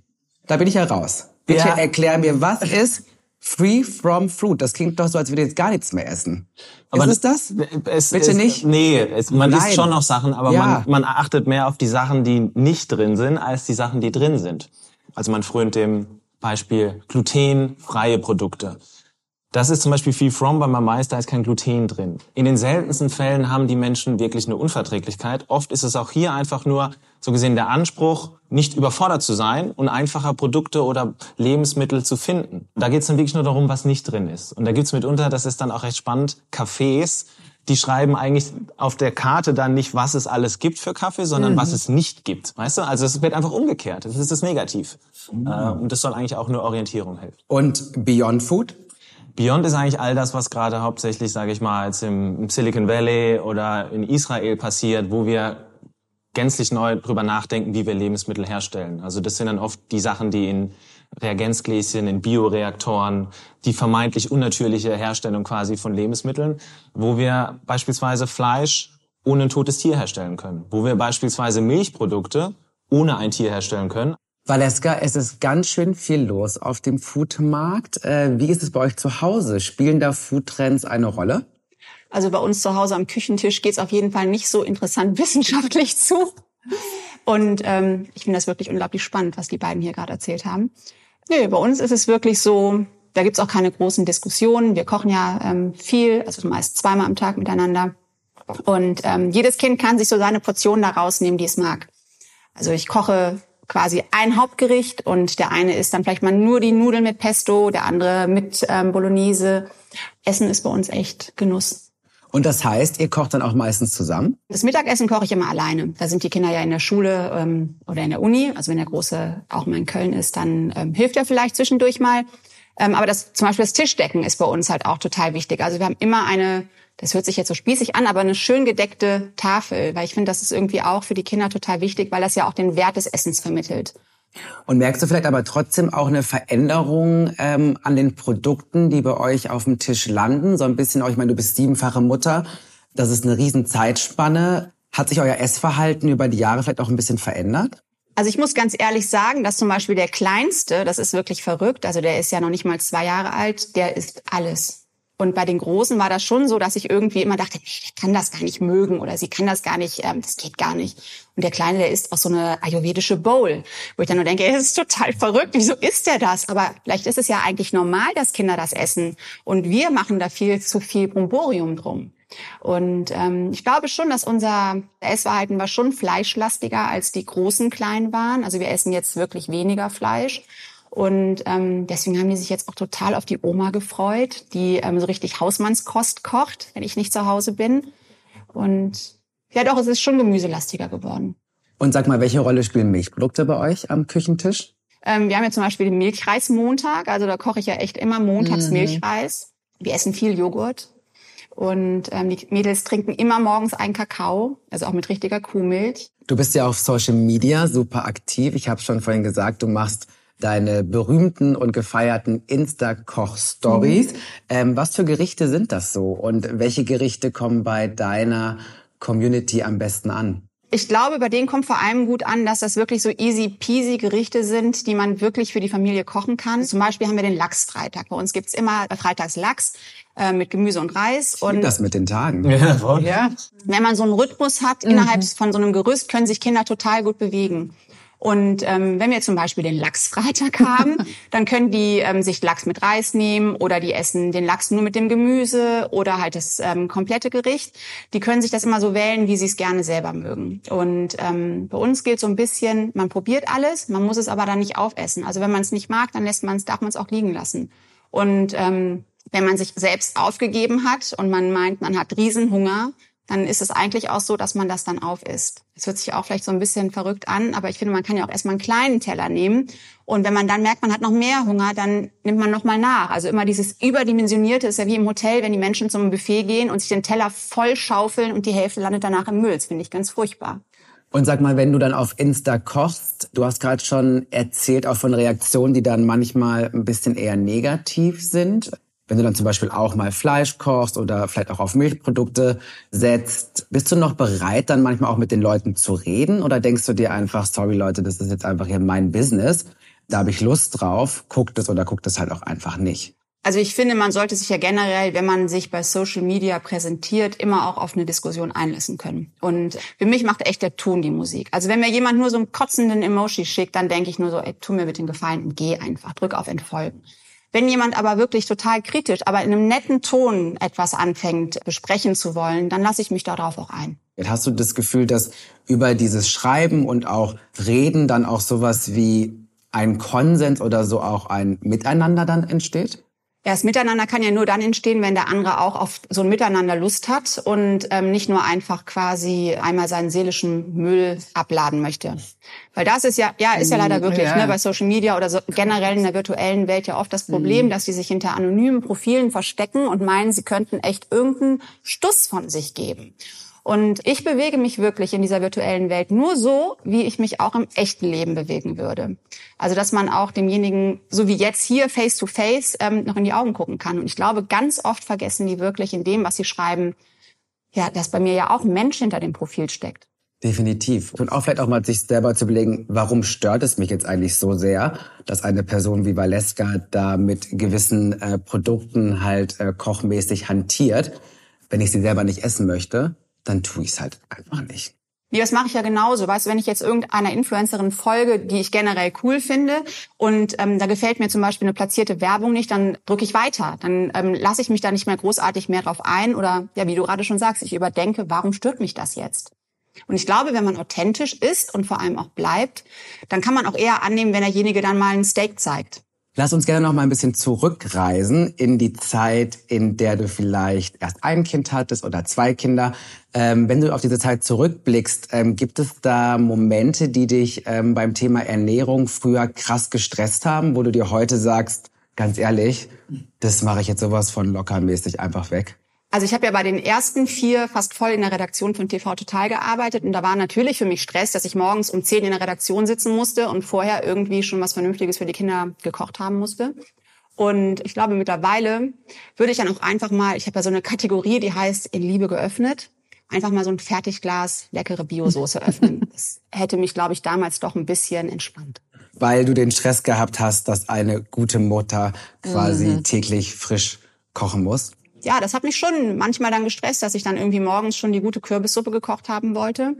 Da bin ich ja raus. Bitte ja. erklär mir, was ist Free from Fruit. Das klingt doch so, als würde jetzt gar nichts mehr essen. Aber ist es das? Es, Bitte es, nicht? Nee, es, man Nein. isst schon noch Sachen, aber ja. man, man achtet mehr auf die Sachen, die nicht drin sind, als die Sachen, die drin sind. Also man frönt dem Beispiel glutenfreie Produkte. Das ist zum Beispiel Free From, weil man weiß, da ist kein Gluten drin. In den seltensten Fällen haben die Menschen wirklich eine Unverträglichkeit. Oft ist es auch hier einfach nur, so gesehen, der Anspruch, nicht überfordert zu sein und einfacher Produkte oder Lebensmittel zu finden. Da geht es dann wirklich nur darum, was nicht drin ist. Und da gibt's mitunter, das ist dann auch recht spannend, Cafés, die schreiben eigentlich auf der Karte dann nicht, was es alles gibt für Kaffee, sondern mhm. was es nicht gibt. Weißt du? Also es wird einfach umgekehrt. Das ist das Negativ. Mhm. Und das soll eigentlich auch nur Orientierung helfen. Und Beyond Food? Beyond ist eigentlich all das, was gerade hauptsächlich, sage ich mal, jetzt im, Silicon Valley oder in Israel passiert, wo wir gänzlich neu drüber nachdenken, wie wir Lebensmittel herstellen. Also das sind dann oft die Sachen, die in Reagenzgläschen, in Bioreaktoren, die vermeintlich unnatürliche Herstellung quasi von Lebensmitteln, wo wir beispielsweise Fleisch ohne ein totes Tier herstellen können, wo wir beispielsweise Milchprodukte ohne ein Tier herstellen können. Valeska, es ist ganz schön viel los auf dem Foodmarkt. Äh, wie ist es bei euch zu Hause? Spielen da Foodtrends eine Rolle? Also bei uns zu Hause am Küchentisch geht es auf jeden Fall nicht so interessant <laughs> wissenschaftlich zu. Und ähm, ich finde das wirklich unglaublich spannend, was die beiden hier gerade erzählt haben. Nee, bei uns ist es wirklich so, da gibt's auch keine großen Diskussionen. Wir kochen ja ähm, viel, also meist zweimal am Tag miteinander. Und ähm, jedes Kind kann sich so seine Portion da rausnehmen, die es mag. Also ich koche quasi ein Hauptgericht und der eine isst dann vielleicht mal nur die Nudeln mit Pesto, der andere mit ähm, Bolognese. Essen ist bei uns echt Genuss. Und das heißt, ihr kocht dann auch meistens zusammen? Das Mittagessen koche ich immer alleine. Da sind die Kinder ja in der Schule ähm, oder in der Uni. Also wenn der Große auch mal in Köln ist, dann ähm, hilft er vielleicht zwischendurch mal. Ähm, aber das zum Beispiel das Tischdecken ist bei uns halt auch total wichtig. Also wir haben immer eine das hört sich jetzt so spießig an, aber eine schön gedeckte Tafel, weil ich finde, das ist irgendwie auch für die Kinder total wichtig, weil das ja auch den Wert des Essens vermittelt. Und merkst du vielleicht aber trotzdem auch eine Veränderung ähm, an den Produkten, die bei euch auf dem Tisch landen? So ein bisschen auch, ich meine, du bist siebenfache Mutter, das ist eine riesen Zeitspanne. Hat sich euer Essverhalten über die Jahre vielleicht auch ein bisschen verändert? Also ich muss ganz ehrlich sagen, dass zum Beispiel der Kleinste, das ist wirklich verrückt, also der ist ja noch nicht mal zwei Jahre alt, der isst alles. Und bei den Großen war das schon so, dass ich irgendwie immer dachte, ich kann das gar nicht mögen oder sie kann das gar nicht, ähm, das geht gar nicht. Und der Kleine, der isst auch so eine ayurvedische Bowl, wo ich dann nur denke, es <laughs> ist total verrückt, wieso isst er das? Aber vielleicht ist es ja eigentlich normal, dass Kinder das essen. Und wir machen da viel zu viel Bromborium drum. Und ähm, ich glaube schon, dass unser Essverhalten war schon fleischlastiger, als die großen Kleinen waren. Also wir essen jetzt wirklich weniger Fleisch. Und ähm, deswegen haben die sich jetzt auch total auf die Oma gefreut, die ähm, so richtig Hausmannskost kocht, wenn ich nicht zu Hause bin. Und ja, doch, es ist schon gemüselastiger geworden. Und sag mal, welche Rolle spielen Milchprodukte bei euch am Küchentisch? Ähm, wir haben ja zum Beispiel den Milchreismontag, also da koche ich ja echt immer montags mhm. Milchreis. Wir essen viel Joghurt. Und ähm, die Mädels trinken immer morgens einen Kakao, also auch mit richtiger Kuhmilch. Du bist ja auf Social Media super aktiv. Ich habe schon vorhin gesagt, du machst deine berühmten und gefeierten Insta-Koch-Stories. Mhm. Ähm, was für Gerichte sind das so und welche Gerichte kommen bei deiner Community am besten an? Ich glaube, bei denen kommt vor allem gut an, dass das wirklich so easy peasy Gerichte sind, die man wirklich für die Familie kochen kann. Zum Beispiel haben wir den Lachsfreitag. Bei uns gibt's immer freitags Lachs äh, mit Gemüse und Reis. Ich und das mit den Tagen. Ja, voll. ja. Wenn man so einen Rhythmus hat mhm. innerhalb von so einem Gerüst, können sich Kinder total gut bewegen. Und ähm, wenn wir zum Beispiel den Lachsfreitag haben, <laughs> dann können die ähm, sich Lachs mit Reis nehmen oder die essen den Lachs nur mit dem Gemüse oder halt das ähm, komplette Gericht. Die können sich das immer so wählen, wie sie es gerne selber mögen. Und ähm, bei uns gilt so ein bisschen, man probiert alles, man muss es aber dann nicht aufessen. Also wenn man es nicht mag, dann lässt man es, darf man es auch liegen lassen. Und ähm, wenn man sich selbst aufgegeben hat und man meint, man hat Riesenhunger, dann ist es eigentlich auch so, dass man das dann aufisst. Es hört sich auch vielleicht so ein bisschen verrückt an, aber ich finde, man kann ja auch erstmal einen kleinen Teller nehmen. Und wenn man dann merkt, man hat noch mehr Hunger, dann nimmt man noch mal nach. Also immer dieses überdimensionierte ist ja wie im Hotel, wenn die Menschen zum Buffet gehen und sich den Teller voll schaufeln und die Hälfte landet danach im Müll. Das finde ich ganz furchtbar. Und sag mal, wenn du dann auf Insta kochst, du hast gerade schon erzählt auch von Reaktionen, die dann manchmal ein bisschen eher negativ sind. Wenn du dann zum Beispiel auch mal Fleisch kochst oder vielleicht auch auf Milchprodukte setzt, bist du noch bereit, dann manchmal auch mit den Leuten zu reden? Oder denkst du dir einfach, sorry Leute, das ist jetzt einfach hier mein Business, da habe ich Lust drauf, guckt es oder guckt es halt auch einfach nicht? Also ich finde, man sollte sich ja generell, wenn man sich bei Social Media präsentiert, immer auch auf eine Diskussion einlassen können. Und für mich macht echt der Ton die Musik. Also wenn mir jemand nur so einen kotzenden Emoji schickt, dann denke ich nur so, ey, tu mir bitte den Gefallen und geh einfach, drück auf Entfolgen. Wenn jemand aber wirklich total kritisch, aber in einem netten Ton etwas anfängt besprechen zu wollen, dann lasse ich mich darauf auch ein. Hast du das Gefühl, dass über dieses Schreiben und auch Reden dann auch sowas wie ein Konsens oder so auch ein Miteinander dann entsteht? Ja, das Miteinander kann ja nur dann entstehen, wenn der andere auch auf so ein Miteinander Lust hat und ähm, nicht nur einfach quasi einmal seinen seelischen Müll abladen möchte. Weil das ist ja, ja, ist ja leider wirklich ja. ne, bei Social Media oder so, generell in der virtuellen Welt ja oft das Problem, mhm. dass die sich hinter anonymen Profilen verstecken und meinen, sie könnten echt irgendeinen Stuss von sich geben. Und ich bewege mich wirklich in dieser virtuellen Welt nur so, wie ich mich auch im echten Leben bewegen würde. Also dass man auch demjenigen, so wie jetzt hier face to face, ähm, noch in die Augen gucken kann. Und ich glaube, ganz oft vergessen die wirklich in dem, was sie schreiben, ja, dass bei mir ja auch ein Mensch hinter dem Profil steckt. Definitiv. Und auch vielleicht auch mal sich selber zu überlegen, warum stört es mich jetzt eigentlich so sehr, dass eine Person wie Valeska da mit gewissen äh, Produkten halt äh, kochmäßig hantiert, wenn ich sie selber nicht essen möchte dann tue ich es halt einfach nicht. Nee, das mache ich ja genauso. Weißt du, wenn ich jetzt irgendeiner Influencerin folge, die ich generell cool finde und ähm, da gefällt mir zum Beispiel eine platzierte Werbung nicht, dann drücke ich weiter. Dann ähm, lasse ich mich da nicht mehr großartig mehr drauf ein oder ja, wie du gerade schon sagst, ich überdenke, warum stört mich das jetzt? Und ich glaube, wenn man authentisch ist und vor allem auch bleibt, dann kann man auch eher annehmen, wenn derjenige dann mal ein Steak zeigt. Lass uns gerne noch mal ein bisschen zurückreisen in die Zeit, in der du vielleicht erst ein Kind hattest oder zwei Kinder. Ähm, wenn du auf diese Zeit zurückblickst, ähm, gibt es da Momente, die dich ähm, beim Thema Ernährung früher krass gestresst haben, wo du dir heute sagst, ganz ehrlich, das mache ich jetzt sowas von lockermäßig einfach weg? Also ich habe ja bei den ersten vier fast voll in der Redaktion von TV Total gearbeitet und da war natürlich für mich Stress, dass ich morgens um zehn in der Redaktion sitzen musste und vorher irgendwie schon was Vernünftiges für die Kinder gekocht haben musste. Und ich glaube, mittlerweile würde ich dann auch einfach mal, ich habe ja so eine Kategorie, die heißt in Liebe geöffnet, einfach mal so ein Fertigglas leckere Biosoße <laughs> öffnen. Das hätte mich, glaube ich, damals doch ein bisschen entspannt. Weil du den Stress gehabt hast, dass eine gute Mutter quasi mhm. täglich frisch kochen muss? Ja, das hat mich schon manchmal dann gestresst, dass ich dann irgendwie morgens schon die gute Kürbissuppe gekocht haben wollte.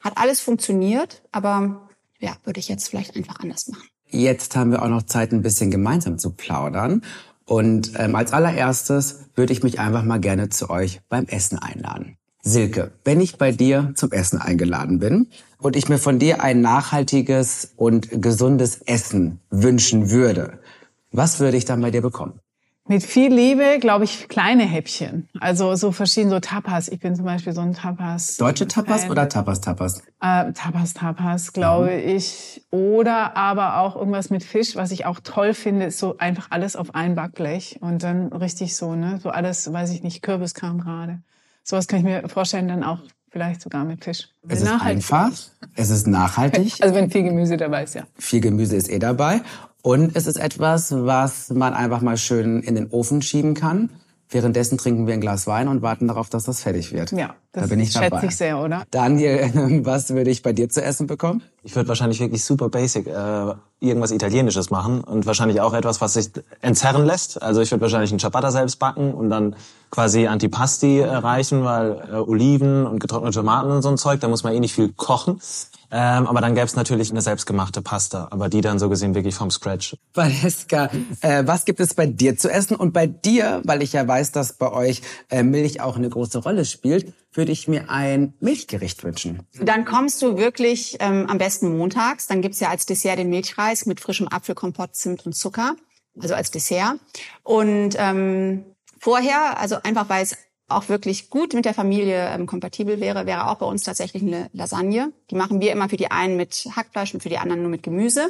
Hat alles funktioniert, aber ja, würde ich jetzt vielleicht einfach anders machen. Jetzt haben wir auch noch Zeit, ein bisschen gemeinsam zu plaudern. Und ähm, als allererstes würde ich mich einfach mal gerne zu euch beim Essen einladen. Silke, wenn ich bei dir zum Essen eingeladen bin und ich mir von dir ein nachhaltiges und gesundes Essen wünschen würde, was würde ich dann bei dir bekommen? Mit viel Liebe, glaube ich, kleine Häppchen. Also so verschiedene, so Tapas. Ich bin zum Beispiel so ein Tapas. Deutsche Tapas Fan. oder Tapas Tapas? Äh, Tapas Tapas, glaube mhm. ich. Oder aber auch irgendwas mit Fisch, was ich auch toll finde, ist so einfach alles auf ein Backblech und dann richtig so, ne, so alles, weiß ich nicht, Kürbiskram gerade. Sowas kann ich mir vorstellen, dann auch vielleicht sogar mit Fisch. Es ist einfach, es ist nachhaltig. <laughs> Also wenn viel Gemüse dabei ist, ja. Viel Gemüse ist eh dabei. Und es ist etwas, was man einfach mal schön in den Ofen schieben kann. Währenddessen trinken wir ein Glas Wein und warten darauf, dass das fertig wird. Ja, das da bin ich schätze dabei. ich sehr, oder? Daniel, <laughs> was würde ich bei dir zu essen bekommen? Ich würde wahrscheinlich wirklich super basic äh, irgendwas Italienisches machen und wahrscheinlich auch etwas, was sich entzerren lässt. Also ich würde wahrscheinlich einen Ciabatta selbst backen und dann quasi Antipasti erreichen, weil äh, Oliven und getrocknete Tomaten und so ein Zeug, da muss man eh nicht viel kochen. Ähm, aber dann gäbe es natürlich eine selbstgemachte Pasta, aber die dann so gesehen wirklich vom Scratch. Valeska, äh, was gibt es bei dir zu essen? Und bei dir, weil ich ja weiß, dass bei euch äh, Milch auch eine große Rolle spielt, würde ich mir ein Milchgericht wünschen. Dann kommst du wirklich ähm, am besten montags. Dann gibt's ja als Dessert den Milchreis mit frischem Apfelkompott, Zimt und Zucker. Also als Dessert. Und ähm, vorher, also einfach weil es auch wirklich gut mit der Familie ähm, kompatibel wäre, wäre auch bei uns tatsächlich eine Lasagne. Die machen wir immer für die einen mit Hackfleisch und für die anderen nur mit Gemüse.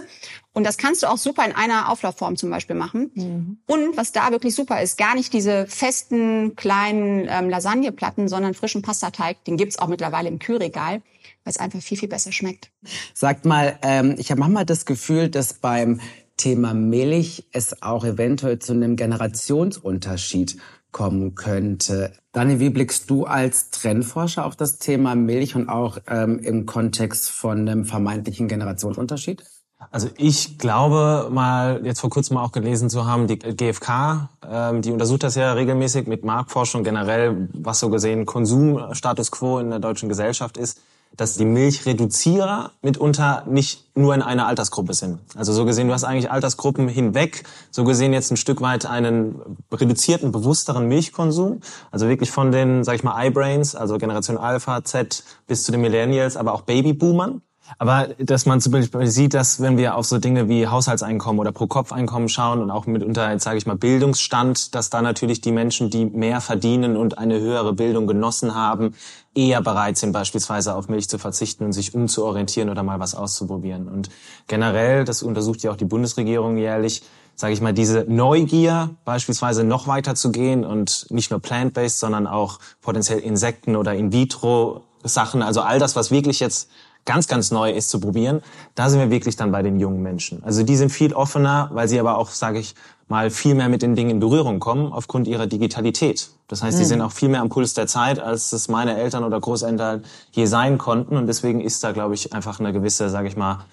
Und das kannst du auch super in einer Auflaufform zum Beispiel machen. Mhm. Und was da wirklich super ist, gar nicht diese festen kleinen ähm, Lasagneplatten, sondern frischen Pastateig. Den gibt's auch mittlerweile im Kühlregal, weil es einfach viel, viel besser schmeckt. Sagt mal, ähm, ich habe manchmal das Gefühl, dass beim Thema Milch es auch eventuell zu einem Generationsunterschied kommen könnte. Dani, wie blickst du als Trendforscher auf das Thema Milch und auch ähm, im Kontext von einem vermeintlichen Generationsunterschied? Also ich glaube mal, jetzt vor kurzem auch gelesen zu haben, die GfK, ähm, die untersucht das ja regelmäßig mit Marktforschung generell, was so gesehen Konsumstatus quo in der deutschen Gesellschaft ist dass die Milchreduzierer mitunter nicht nur in einer Altersgruppe sind. Also so gesehen, du hast eigentlich Altersgruppen hinweg, so gesehen jetzt ein Stück weit einen reduzierten, bewussteren Milchkonsum. Also wirklich von den, sag ich mal, iBrains, also Generation Alpha, Z bis zu den Millennials, aber auch Babyboomern. Aber dass man zum Beispiel sieht, dass wenn wir auf so Dinge wie Haushaltseinkommen oder Pro-Kopf-Einkommen schauen und auch mitunter, jetzt sage ich mal, Bildungsstand, dass da natürlich die Menschen, die mehr verdienen und eine höhere Bildung genossen haben, eher bereit sind, beispielsweise auf Milch zu verzichten und sich umzuorientieren oder mal was auszuprobieren. Und generell, das untersucht ja auch die Bundesregierung jährlich, sage ich mal, diese Neugier beispielsweise noch weiter zu gehen und nicht nur plant-based, sondern auch potenziell Insekten oder In-vitro-Sachen, also all das, was wirklich jetzt ganz, ganz neu ist zu probieren, da sind wir wirklich dann bei den jungen Menschen. Also die sind viel offener, weil sie aber auch, sage ich mal, viel mehr mit den Dingen in Berührung kommen aufgrund ihrer Digitalität. Das heißt, mhm. die sind auch viel mehr am Puls der Zeit, als es meine Eltern oder Großeltern je sein konnten. Und deswegen ist da, glaube ich, einfach eine gewisse, sage ich mal,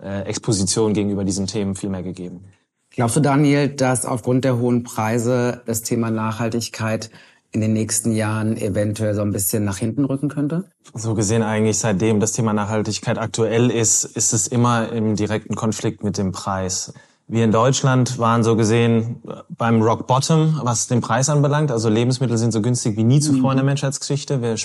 äh, Exposition gegenüber diesen Themen viel mehr gegeben. Glaubst du, Daniel, dass aufgrund der hohen Preise das Thema Nachhaltigkeit in den nächsten Jahren eventuell so ein bisschen nach hinten rücken könnte? So gesehen eigentlich seitdem das Thema Nachhaltigkeit aktuell ist, ist es immer im direkten Konflikt mit dem Preis. Wir in Deutschland waren so gesehen beim Rock Bottom, was den Preis anbelangt. Also Lebensmittel sind so günstig wie nie zuvor in der mhm. Menschheitsgeschichte. Wir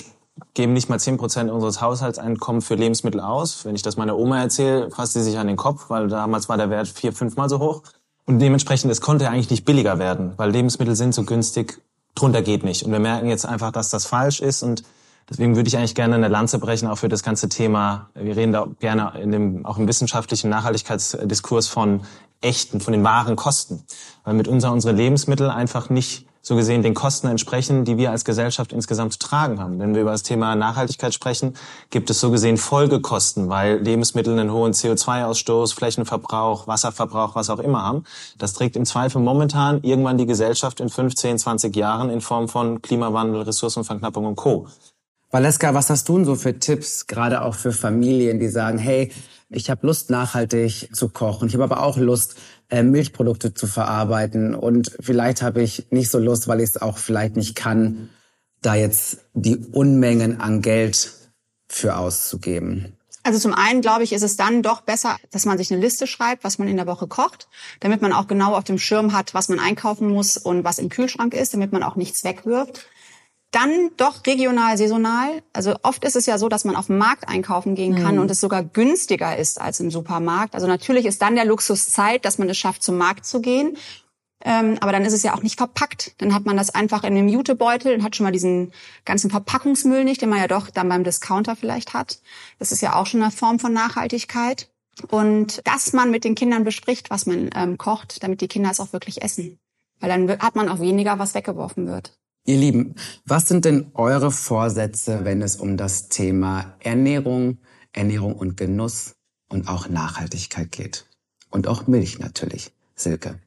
geben nicht mal zehn Prozent unseres Haushaltseinkommens für Lebensmittel aus. Wenn ich das meiner Oma erzähle, fasst sie sich an den Kopf, weil damals war der Wert vier, fünfmal so hoch. Und dementsprechend, es konnte eigentlich nicht billiger werden, weil Lebensmittel sind so günstig drunter geht nicht. Und wir merken jetzt einfach, dass das falsch ist und Deswegen würde ich eigentlich gerne eine Lanze brechen, auch für das ganze Thema. Wir reden da gerne in dem, auch im wissenschaftlichen Nachhaltigkeitsdiskurs von echten, von den wahren Kosten. Weil mit unser, unsere Lebensmittel einfach nicht so gesehen den Kosten entsprechen, die wir als Gesellschaft insgesamt zu tragen haben. Wenn wir über das Thema Nachhaltigkeit sprechen, gibt es so gesehen Folgekosten, weil Lebensmittel einen hohen CO2-Ausstoß, Flächenverbrauch, Wasserverbrauch, was auch immer haben. Das trägt im Zweifel momentan irgendwann die Gesellschaft in 15, 20 Jahren in Form von Klimawandel, Ressourcenverknappung und Co. Valeska, was hast du denn so für Tipps, gerade auch für Familien, die sagen, hey, ich habe Lust, nachhaltig zu kochen. Ich habe aber auch Lust, äh, Milchprodukte zu verarbeiten. Und vielleicht habe ich nicht so Lust, weil ich es auch vielleicht nicht kann, da jetzt die Unmengen an Geld für auszugeben. Also zum einen, glaube ich, ist es dann doch besser, dass man sich eine Liste schreibt, was man in der Woche kocht, damit man auch genau auf dem Schirm hat, was man einkaufen muss und was im Kühlschrank ist, damit man auch nichts wegwirft. Dann doch regional, saisonal. Also oft ist es ja so, dass man auf dem Markt einkaufen gehen kann mhm. und es sogar günstiger ist als im Supermarkt. Also natürlich ist dann der Luxus Zeit, dass man es schafft, zum Markt zu gehen. Ähm, aber dann ist es ja auch nicht verpackt. Dann hat man das einfach in einem Jutebeutel und hat schon mal diesen ganzen Verpackungsmüll nicht, den man ja doch dann beim Discounter vielleicht hat. Das ist ja auch schon eine Form von Nachhaltigkeit. Und dass man mit den Kindern bespricht, was man ähm, kocht, damit die Kinder es auch wirklich essen. Weil dann hat man auch weniger, was weggeworfen wird. Ihr Lieben, was sind denn eure Vorsätze, wenn es um das Thema Ernährung, Ernährung und Genuss und auch Nachhaltigkeit geht? Und auch Milch natürlich. Silke.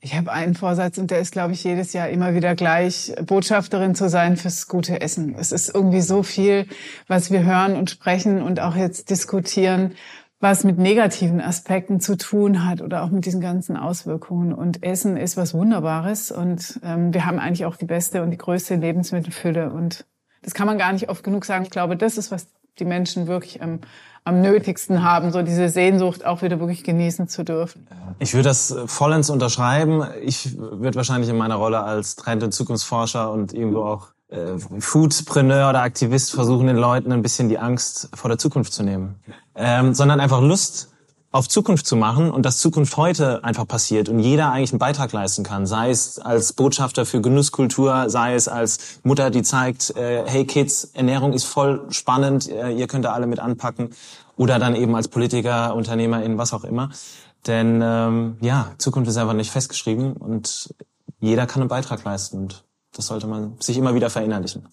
Ich habe einen Vorsatz und der ist, glaube ich, jedes Jahr immer wieder gleich, Botschafterin zu sein fürs gute Essen. Es ist irgendwie so viel, was wir hören und sprechen und auch jetzt diskutieren was mit negativen Aspekten zu tun hat oder auch mit diesen ganzen Auswirkungen. Und Essen ist was Wunderbares und ähm, wir haben eigentlich auch die beste und die größte Lebensmittelfülle und das kann man gar nicht oft genug sagen. Ich glaube, das ist was die Menschen wirklich am, am nötigsten haben, so diese Sehnsucht auch wieder wirklich genießen zu dürfen. Ich würde das vollends unterschreiben. Ich würde wahrscheinlich in meiner Rolle als Trend- und Zukunftsforscher und irgendwo auch äh, Foodpreneur oder Aktivist versuchen, den Leuten ein bisschen die Angst vor der Zukunft zu nehmen, ähm, sondern einfach Lust auf Zukunft zu machen und dass Zukunft heute einfach passiert und jeder eigentlich einen Beitrag leisten kann, sei es als Botschafter für Genusskultur, sei es als Mutter, die zeigt, äh, hey Kids, Ernährung ist voll spannend, äh, ihr könnt da alle mit anpacken. Oder dann eben als Politiker, Unternehmerin, was auch immer. Denn ähm, ja, Zukunft ist einfach nicht festgeschrieben und jeder kann einen Beitrag leisten und das sollte man sich immer wieder verinnerlichen.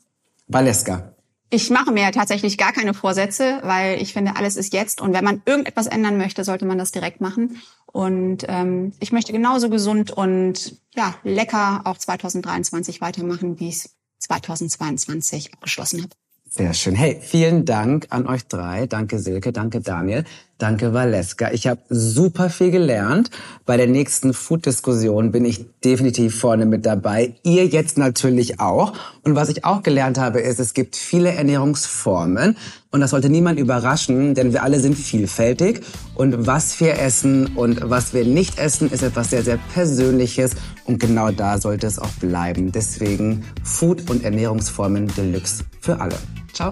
Valeska. Ich mache mir tatsächlich gar keine Vorsätze, weil ich finde, alles ist jetzt. Und wenn man irgendetwas ändern möchte, sollte man das direkt machen. Und ähm, ich möchte genauso gesund und ja lecker auch 2023 weitermachen, wie ich es 2022 abgeschlossen habe. Sehr schön. Hey, vielen Dank an euch drei. Danke Silke, danke Daniel, danke Valeska. Ich habe super viel gelernt. Bei der nächsten Food-Diskussion bin ich definitiv vorne mit dabei. Ihr jetzt natürlich auch. Und was ich auch gelernt habe, ist, es gibt viele Ernährungsformen. Und das sollte niemand überraschen, denn wir alle sind vielfältig. Und was wir essen und was wir nicht essen, ist etwas sehr, sehr Persönliches. Und genau da sollte es auch bleiben. Deswegen Food- und Ernährungsformen Deluxe für alle. Ciao.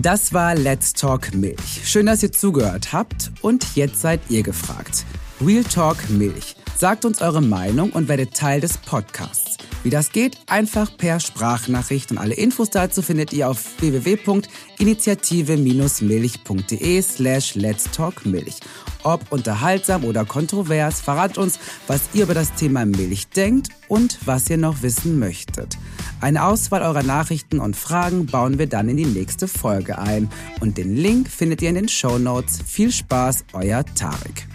Das war Let's Talk Milch. Schön, dass ihr zugehört habt und jetzt seid ihr gefragt. Real Talk Milch. Sagt uns eure Meinung und werdet Teil des Podcasts. Wie das geht? Einfach per Sprachnachricht und alle Infos dazu findet ihr auf www.initiative-milch.de slash let's talk Milch. Ob unterhaltsam oder kontrovers, verrat uns, was ihr über das Thema Milch denkt und was ihr noch wissen möchtet. Eine Auswahl eurer Nachrichten und Fragen bauen wir dann in die nächste Folge ein und den Link findet ihr in den Show Notes. Viel Spaß, euer Tarek.